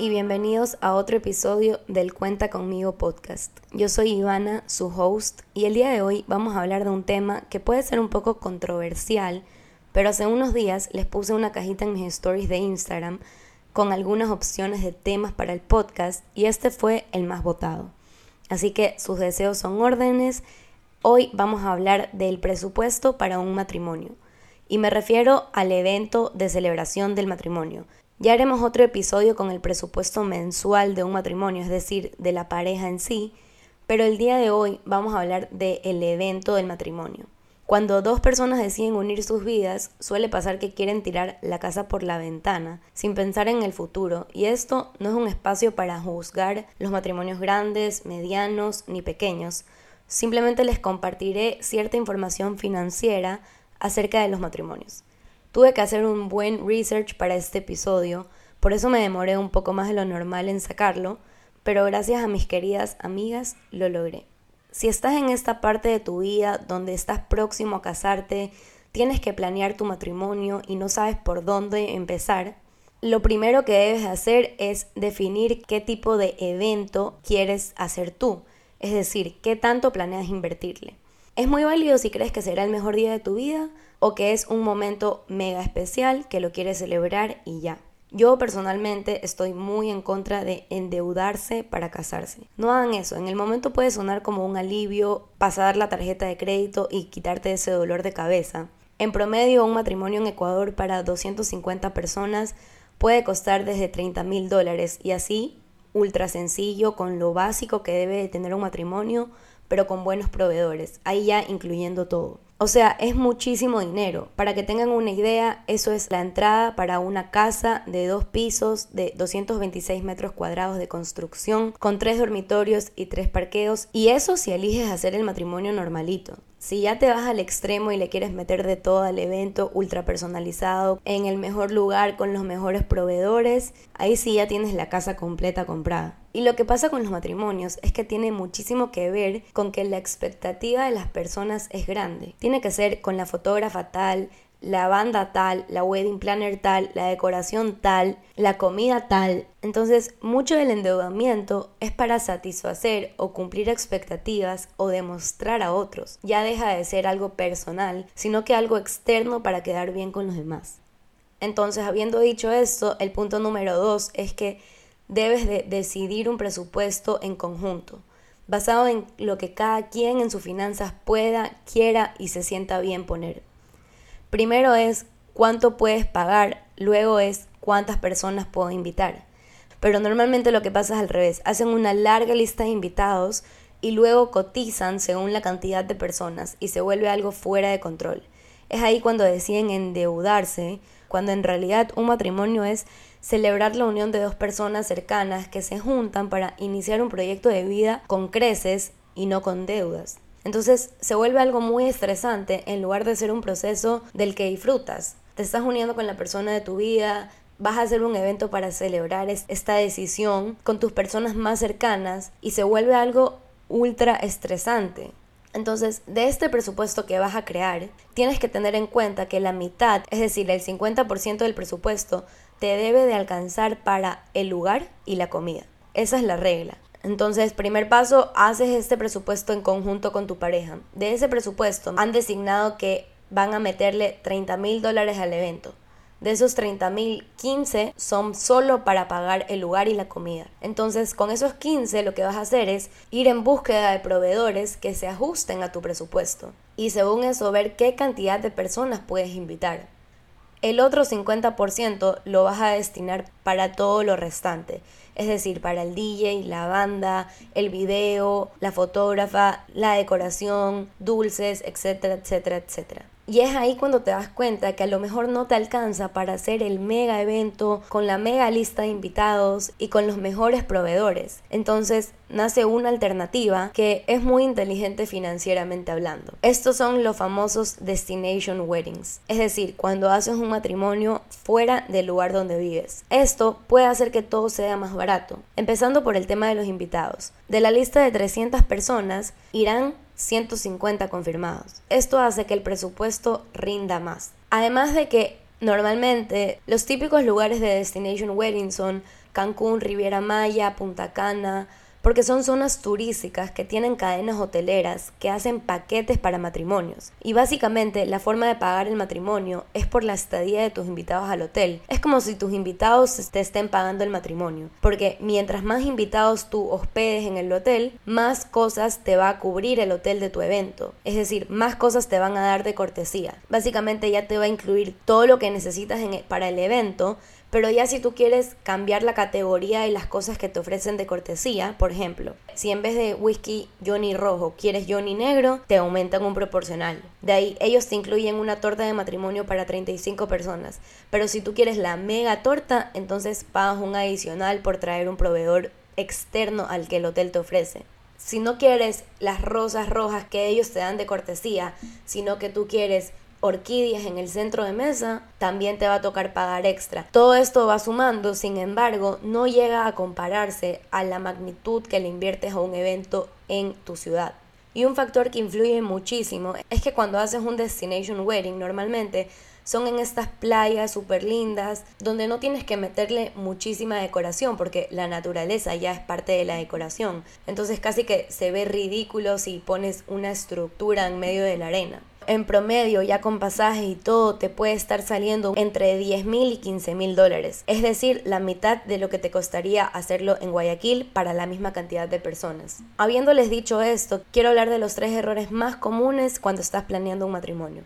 y bienvenidos a otro episodio del Cuenta conmigo podcast. Yo soy Ivana, su host, y el día de hoy vamos a hablar de un tema que puede ser un poco controversial, pero hace unos días les puse una cajita en mis stories de Instagram con algunas opciones de temas para el podcast y este fue el más votado. Así que sus deseos son órdenes. Hoy vamos a hablar del presupuesto para un matrimonio y me refiero al evento de celebración del matrimonio ya haremos otro episodio con el presupuesto mensual de un matrimonio, es decir, de la pareja en sí, pero el día de hoy vamos a hablar del evento del matrimonio. Cuando dos personas deciden unir sus vidas, suele pasar que quieren tirar la casa por la ventana, sin pensar en el futuro, y esto no es un espacio para juzgar los matrimonios grandes, medianos ni pequeños. Simplemente les compartiré cierta información financiera acerca de los matrimonios. Tuve que hacer un buen research para este episodio, por eso me demoré un poco más de lo normal en sacarlo, pero gracias a mis queridas amigas lo logré. Si estás en esta parte de tu vida donde estás próximo a casarte, tienes que planear tu matrimonio y no sabes por dónde empezar, lo primero que debes hacer es definir qué tipo de evento quieres hacer tú, es decir, qué tanto planeas invertirle. Es muy válido si crees que será el mejor día de tu vida o que es un momento mega especial que lo quieres celebrar y ya. Yo personalmente estoy muy en contra de endeudarse para casarse. No hagan eso, en el momento puede sonar como un alivio pasar la tarjeta de crédito y quitarte ese dolor de cabeza. En promedio, un matrimonio en Ecuador para 250 personas puede costar desde 30 mil dólares y así, ultra sencillo, con lo básico que debe de tener un matrimonio, pero con buenos proveedores, ahí ya incluyendo todo. O sea, es muchísimo dinero. Para que tengan una idea, eso es la entrada para una casa de dos pisos de 226 metros cuadrados de construcción, con tres dormitorios y tres parqueos. Y eso si eliges hacer el matrimonio normalito. Si ya te vas al extremo y le quieres meter de todo al evento ultra personalizado, en el mejor lugar, con los mejores proveedores, ahí sí ya tienes la casa completa comprada. Y lo que pasa con los matrimonios es que tiene muchísimo que ver con que la expectativa de las personas es grande. Tiene que ser con la fotógrafa tal, la banda tal, la wedding planner tal, la decoración tal, la comida tal. Entonces, mucho del endeudamiento es para satisfacer o cumplir expectativas o demostrar a otros. Ya deja de ser algo personal, sino que algo externo para quedar bien con los demás. Entonces, habiendo dicho esto, el punto número dos es que debes de decidir un presupuesto en conjunto, basado en lo que cada quien en sus finanzas pueda, quiera y se sienta bien poner. Primero es cuánto puedes pagar, luego es cuántas personas puedo invitar. Pero normalmente lo que pasa es al revés, hacen una larga lista de invitados y luego cotizan según la cantidad de personas y se vuelve algo fuera de control. Es ahí cuando deciden endeudarse, cuando en realidad un matrimonio es celebrar la unión de dos personas cercanas que se juntan para iniciar un proyecto de vida con creces y no con deudas. Entonces se vuelve algo muy estresante en lugar de ser un proceso del que disfrutas. Te estás uniendo con la persona de tu vida, vas a hacer un evento para celebrar esta decisión con tus personas más cercanas y se vuelve algo ultra estresante. Entonces, de este presupuesto que vas a crear, tienes que tener en cuenta que la mitad, es decir, el 50% del presupuesto, te debe de alcanzar para el lugar y la comida. Esa es la regla. Entonces, primer paso, haces este presupuesto en conjunto con tu pareja. De ese presupuesto han designado que van a meterle 30 mil dólares al evento. De esos 30 mil, 15 son solo para pagar el lugar y la comida. Entonces, con esos 15 lo que vas a hacer es ir en búsqueda de proveedores que se ajusten a tu presupuesto. Y según eso, ver qué cantidad de personas puedes invitar. El otro 50% lo vas a destinar para todo lo restante, es decir, para el DJ, la banda, el video, la fotógrafa, la decoración, dulces, etcétera, etcétera, etcétera. Y es ahí cuando te das cuenta que a lo mejor no te alcanza para hacer el mega evento con la mega lista de invitados y con los mejores proveedores. Entonces nace una alternativa que es muy inteligente financieramente hablando. Estos son los famosos destination weddings, es decir, cuando haces un matrimonio fuera del lugar donde vives. Esto puede hacer que todo sea más barato, empezando por el tema de los invitados. De la lista de 300 personas irán 150 confirmados. Esto hace que el presupuesto rinda más. Además de que normalmente los típicos lugares de destination wedding son Cancún, Riviera Maya, Punta Cana, porque son zonas turísticas que tienen cadenas hoteleras que hacen paquetes para matrimonios. Y básicamente la forma de pagar el matrimonio es por la estadía de tus invitados al hotel. Es como si tus invitados te estén pagando el matrimonio, porque mientras más invitados tú hospedes en el hotel, más cosas te va a cubrir el hotel de tu evento. Es decir, más cosas te van a dar de cortesía. Básicamente ya te va a incluir todo lo que necesitas e, para el evento, pero ya si tú quieres cambiar la categoría y las cosas que te ofrecen de cortesía, por ejemplo, si en vez de whisky Johnny rojo quieres Johnny negro, te aumentan un proporcional. De ahí ellos te incluyen una torta de matrimonio para 35 personas. Pero si tú quieres la mega torta, entonces pagas un adicional por traer un proveedor externo al que el hotel te ofrece. Si no quieres las rosas rojas que ellos te dan de cortesía, sino que tú quieres orquídeas en el centro de mesa, también te va a tocar pagar extra. Todo esto va sumando, sin embargo, no llega a compararse a la magnitud que le inviertes a un evento en tu ciudad. Y un factor que influye muchísimo es que cuando haces un destination wedding normalmente son en estas playas súper lindas donde no tienes que meterle muchísima decoración porque la naturaleza ya es parte de la decoración. Entonces casi que se ve ridículo si pones una estructura en medio de la arena en promedio, ya con pasajes y todo, te puede estar saliendo entre 10 mil y 15 mil dólares. Es decir, la mitad de lo que te costaría hacerlo en Guayaquil para la misma cantidad de personas. Habiéndoles dicho esto, quiero hablar de los tres errores más comunes cuando estás planeando un matrimonio.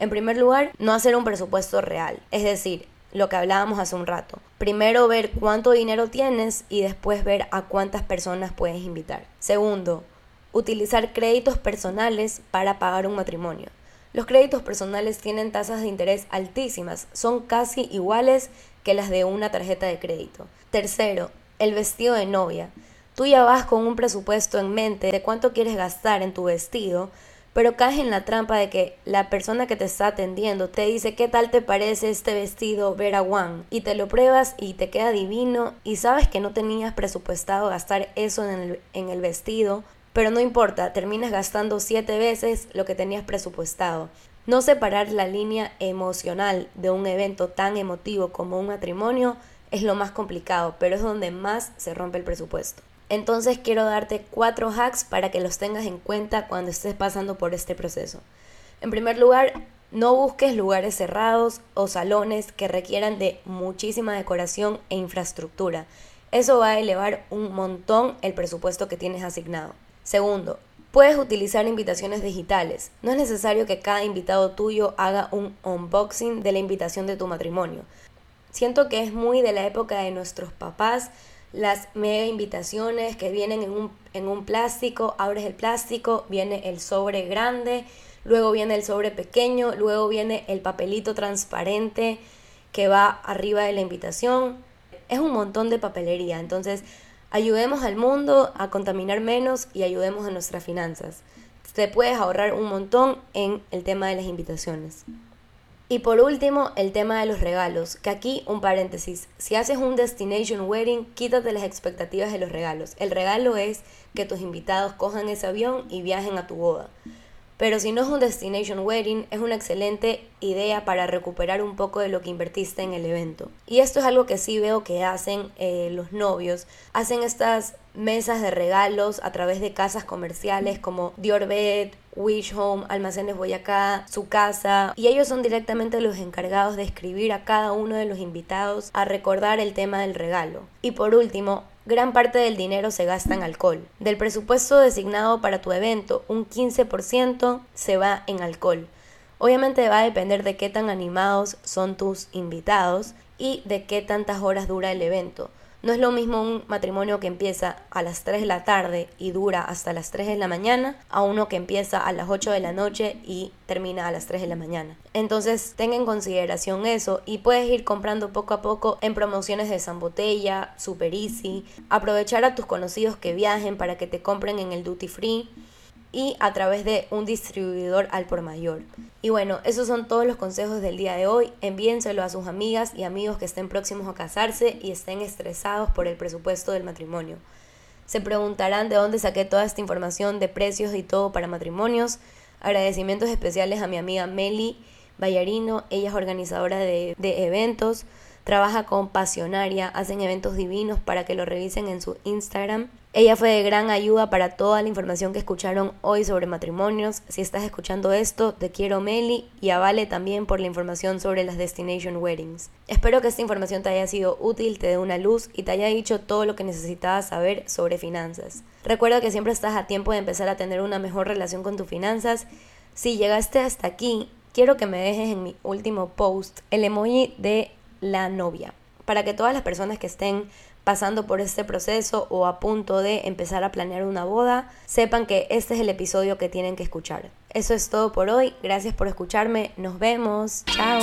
En primer lugar, no hacer un presupuesto real. Es decir, lo que hablábamos hace un rato. Primero ver cuánto dinero tienes y después ver a cuántas personas puedes invitar. Segundo, utilizar créditos personales para pagar un matrimonio. Los créditos personales tienen tasas de interés altísimas, son casi iguales que las de una tarjeta de crédito. Tercero, el vestido de novia. Tú ya vas con un presupuesto en mente de cuánto quieres gastar en tu vestido, pero caes en la trampa de que la persona que te está atendiendo te dice qué tal te parece este vestido Vera One y te lo pruebas y te queda divino y sabes que no tenías presupuestado gastar eso en el, en el vestido pero no importa, terminas gastando siete veces lo que tenías presupuestado. No separar la línea emocional de un evento tan emotivo como un matrimonio es lo más complicado, pero es donde más se rompe el presupuesto. Entonces quiero darte cuatro hacks para que los tengas en cuenta cuando estés pasando por este proceso. En primer lugar, no busques lugares cerrados o salones que requieran de muchísima decoración e infraestructura. Eso va a elevar un montón el presupuesto que tienes asignado. Segundo, puedes utilizar invitaciones digitales. No es necesario que cada invitado tuyo haga un unboxing de la invitación de tu matrimonio. Siento que es muy de la época de nuestros papás las mega invitaciones que vienen en un, en un plástico, abres el plástico, viene el sobre grande, luego viene el sobre pequeño, luego viene el papelito transparente que va arriba de la invitación. Es un montón de papelería, entonces Ayudemos al mundo a contaminar menos y ayudemos a nuestras finanzas. Te puedes ahorrar un montón en el tema de las invitaciones. Y por último, el tema de los regalos, que aquí un paréntesis, si haces un destination wedding, quítate las expectativas de los regalos. El regalo es que tus invitados cojan ese avión y viajen a tu boda. Pero si no es un destination wedding, es una excelente idea para recuperar un poco de lo que invertiste en el evento. Y esto es algo que sí veo que hacen eh, los novios. Hacen estas mesas de regalos a través de casas comerciales como Dior Bed, Wish Home, Almacenes Boyacá, su casa, y ellos son directamente los encargados de escribir a cada uno de los invitados a recordar el tema del regalo. Y por último, gran parte del dinero se gasta en alcohol. Del presupuesto designado para tu evento, un 15% se va en alcohol. Obviamente va a depender de qué tan animados son tus invitados y de qué tantas horas dura el evento. No es lo mismo un matrimonio que empieza a las 3 de la tarde y dura hasta las 3 de la mañana a uno que empieza a las 8 de la noche y termina a las 3 de la mañana. Entonces tenga en consideración eso y puedes ir comprando poco a poco en promociones de San Botella, Super Easy, aprovechar a tus conocidos que viajen para que te compren en el duty free y a través de un distribuidor al por mayor. Y bueno, esos son todos los consejos del día de hoy. Envíenselo a sus amigas y amigos que estén próximos a casarse y estén estresados por el presupuesto del matrimonio. Se preguntarán de dónde saqué toda esta información de precios y todo para matrimonios. Agradecimientos especiales a mi amiga Meli Ballarino, ella es organizadora de, de eventos. Trabaja con Pasionaria, hacen eventos divinos para que lo revisen en su Instagram. Ella fue de gran ayuda para toda la información que escucharon hoy sobre matrimonios. Si estás escuchando esto, te quiero Meli y a también por la información sobre las Destination Weddings. Espero que esta información te haya sido útil, te dé una luz y te haya dicho todo lo que necesitabas saber sobre finanzas. Recuerda que siempre estás a tiempo de empezar a tener una mejor relación con tus finanzas. Si llegaste hasta aquí, quiero que me dejes en mi último post el emoji de la novia, para que todas las personas que estén pasando por este proceso o a punto de empezar a planear una boda, sepan que este es el episodio que tienen que escuchar. Eso es todo por hoy, gracias por escucharme, nos vemos, chao.